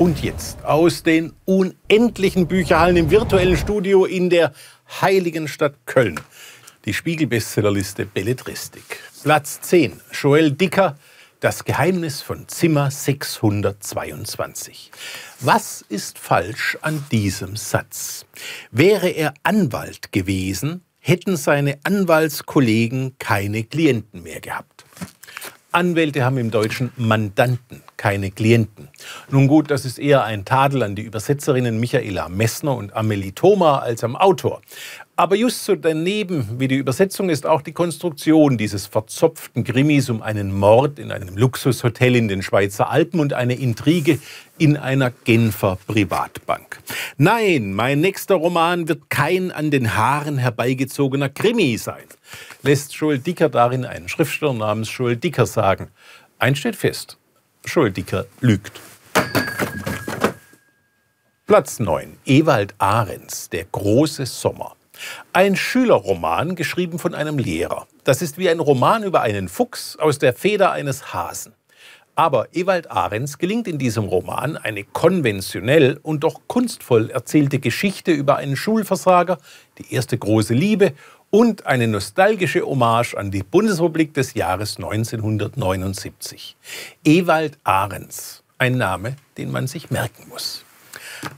Und jetzt aus den unendlichen Bücherhallen im virtuellen Studio in der heiligen Stadt Köln. Die Spiegel-Bestsellerliste Belletristik. Platz 10. Joel Dicker, Das Geheimnis von Zimmer 622. Was ist falsch an diesem Satz? Wäre er Anwalt gewesen, hätten seine Anwaltskollegen keine Klienten mehr gehabt. Anwälte haben im Deutschen Mandanten, keine Klienten. Nun gut, das ist eher ein Tadel an die Übersetzerinnen Michaela Messner und Amelie Thoma als am Autor. Aber just so daneben wie die Übersetzung ist auch die Konstruktion dieses verzopften Krimis um einen Mord in einem Luxushotel in den Schweizer Alpen und eine Intrige in einer Genfer Privatbank. Nein, mein nächster Roman wird kein an den Haaren herbeigezogener Krimi sein. Lässt Joel Dicker darin einen Schriftsteller namens Joel Dicker sagen. Eins steht fest, Dicker lügt. Platz 9. Ewald Ahrens, Der große Sommer. Ein Schülerroman, geschrieben von einem Lehrer. Das ist wie ein Roman über einen Fuchs aus der Feder eines Hasen. Aber Ewald Ahrens gelingt in diesem Roman eine konventionell und doch kunstvoll erzählte Geschichte über einen Schulversager, die erste große Liebe und eine nostalgische Hommage an die Bundesrepublik des Jahres 1979. Ewald Ahrens, ein Name, den man sich merken muss.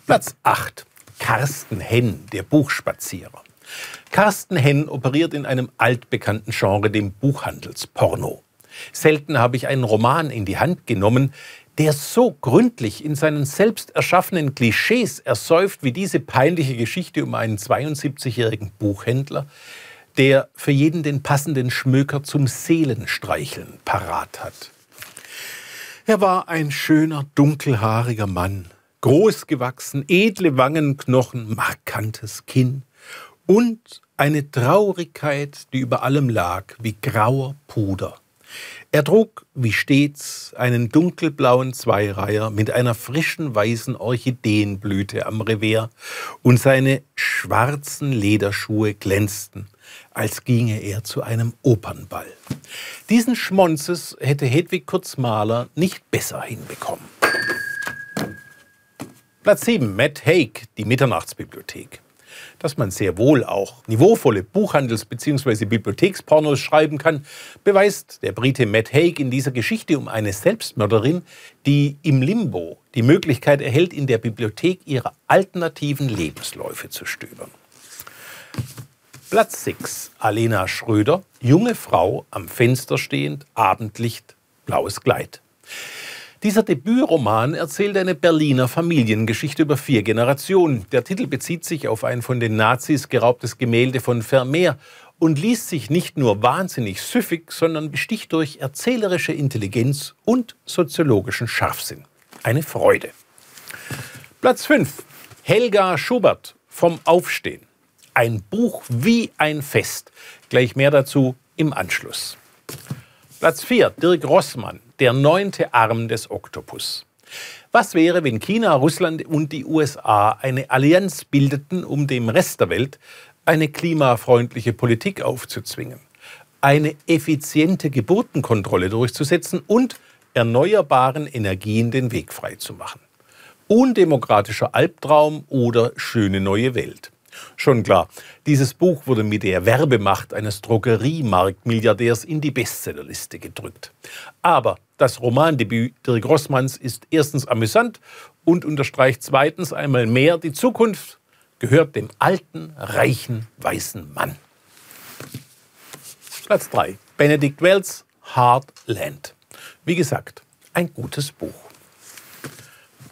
Platz 8. Carsten Henn, der Buchspazierer. Carsten Henn operiert in einem altbekannten Genre, dem Buchhandelsporno. Selten habe ich einen Roman in die Hand genommen, der so gründlich in seinen selbst erschaffenen Klischees ersäuft wie diese peinliche Geschichte um einen 72-jährigen Buchhändler, der für jeden den passenden Schmöker zum Seelenstreicheln parat hat. Er war ein schöner, dunkelhaariger Mann, großgewachsen, edle Wangenknochen, markantes Kinn, und eine Traurigkeit, die über allem lag, wie grauer Puder. Er trug, wie stets, einen dunkelblauen Zweireiher mit einer frischen weißen Orchideenblüte am Revers und seine schwarzen Lederschuhe glänzten, als ginge er zu einem Opernball. Diesen Schmonzes hätte Hedwig Kurzmaler nicht besser hinbekommen. Platz 7. Matt Haig, die Mitternachtsbibliothek dass man sehr wohl auch niveauvolle Buchhandels- bzw. Bibliothekspornos schreiben kann, beweist der Brite Matt Haig in dieser Geschichte um eine Selbstmörderin, die im Limbo die Möglichkeit erhält, in der Bibliothek ihre alternativen Lebensläufe zu stöbern. Platz 6. Alena Schröder, junge Frau, am Fenster stehend, Abendlicht, blaues Kleid. Dieser Debütroman erzählt eine Berliner Familiengeschichte über vier Generationen. Der Titel bezieht sich auf ein von den Nazis geraubtes Gemälde von Vermeer und liest sich nicht nur wahnsinnig süffig, sondern besticht durch erzählerische Intelligenz und soziologischen Scharfsinn. Eine Freude. Platz 5. Helga Schubert vom Aufstehen. Ein Buch wie ein Fest. Gleich mehr dazu im Anschluss. Platz 4. Dirk Rossmann der neunte Arm des Oktopus. Was wäre, wenn China, Russland und die USA eine Allianz bildeten, um dem Rest der Welt eine klimafreundliche Politik aufzuzwingen, eine effiziente Geburtenkontrolle durchzusetzen und erneuerbaren Energien den Weg freizumachen? Undemokratischer Albtraum oder schöne neue Welt? Schon klar, dieses Buch wurde mit der Werbemacht eines Drogeriemarktmilliardärs in die Bestsellerliste gedrückt. Aber das Romandebüt Dirk Rossmanns ist erstens amüsant und unterstreicht zweitens einmal mehr, die Zukunft gehört dem alten, reichen, weißen Mann. Platz 3. Benedict Wells, Hard Land. Wie gesagt, ein gutes Buch.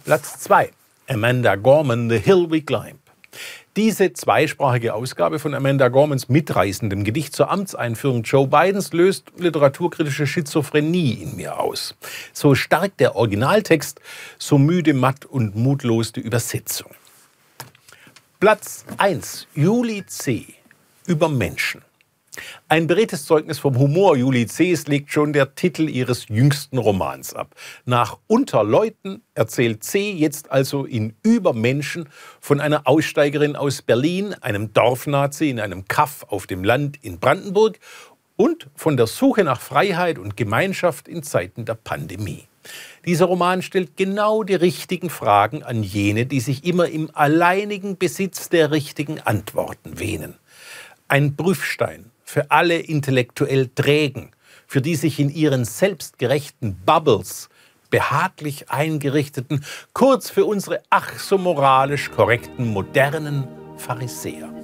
Platz 2. Amanda Gorman, The Hill We Climb. Diese zweisprachige Ausgabe von Amanda Gormans mitreißendem Gedicht zur Amtseinführung Joe Bidens löst literaturkritische Schizophrenie in mir aus. So stark der Originaltext, so müde, matt und mutlos die Übersetzung. Platz 1. Juli C. Über Menschen. Ein beredtes Zeugnis vom Humor Juli C.s legt schon der Titel ihres jüngsten Romans ab. Nach Unterleuten erzählt C. jetzt also in Übermenschen von einer Aussteigerin aus Berlin, einem Dorfnazi in einem Kaff auf dem Land in Brandenburg und von der Suche nach Freiheit und Gemeinschaft in Zeiten der Pandemie. Dieser Roman stellt genau die richtigen Fragen an jene, die sich immer im alleinigen Besitz der richtigen Antworten wähnen. Ein Prüfstein für alle intellektuell Trägen, für die sich in ihren selbstgerechten Bubbles behaglich eingerichteten, kurz für unsere ach so moralisch korrekten modernen Pharisäer.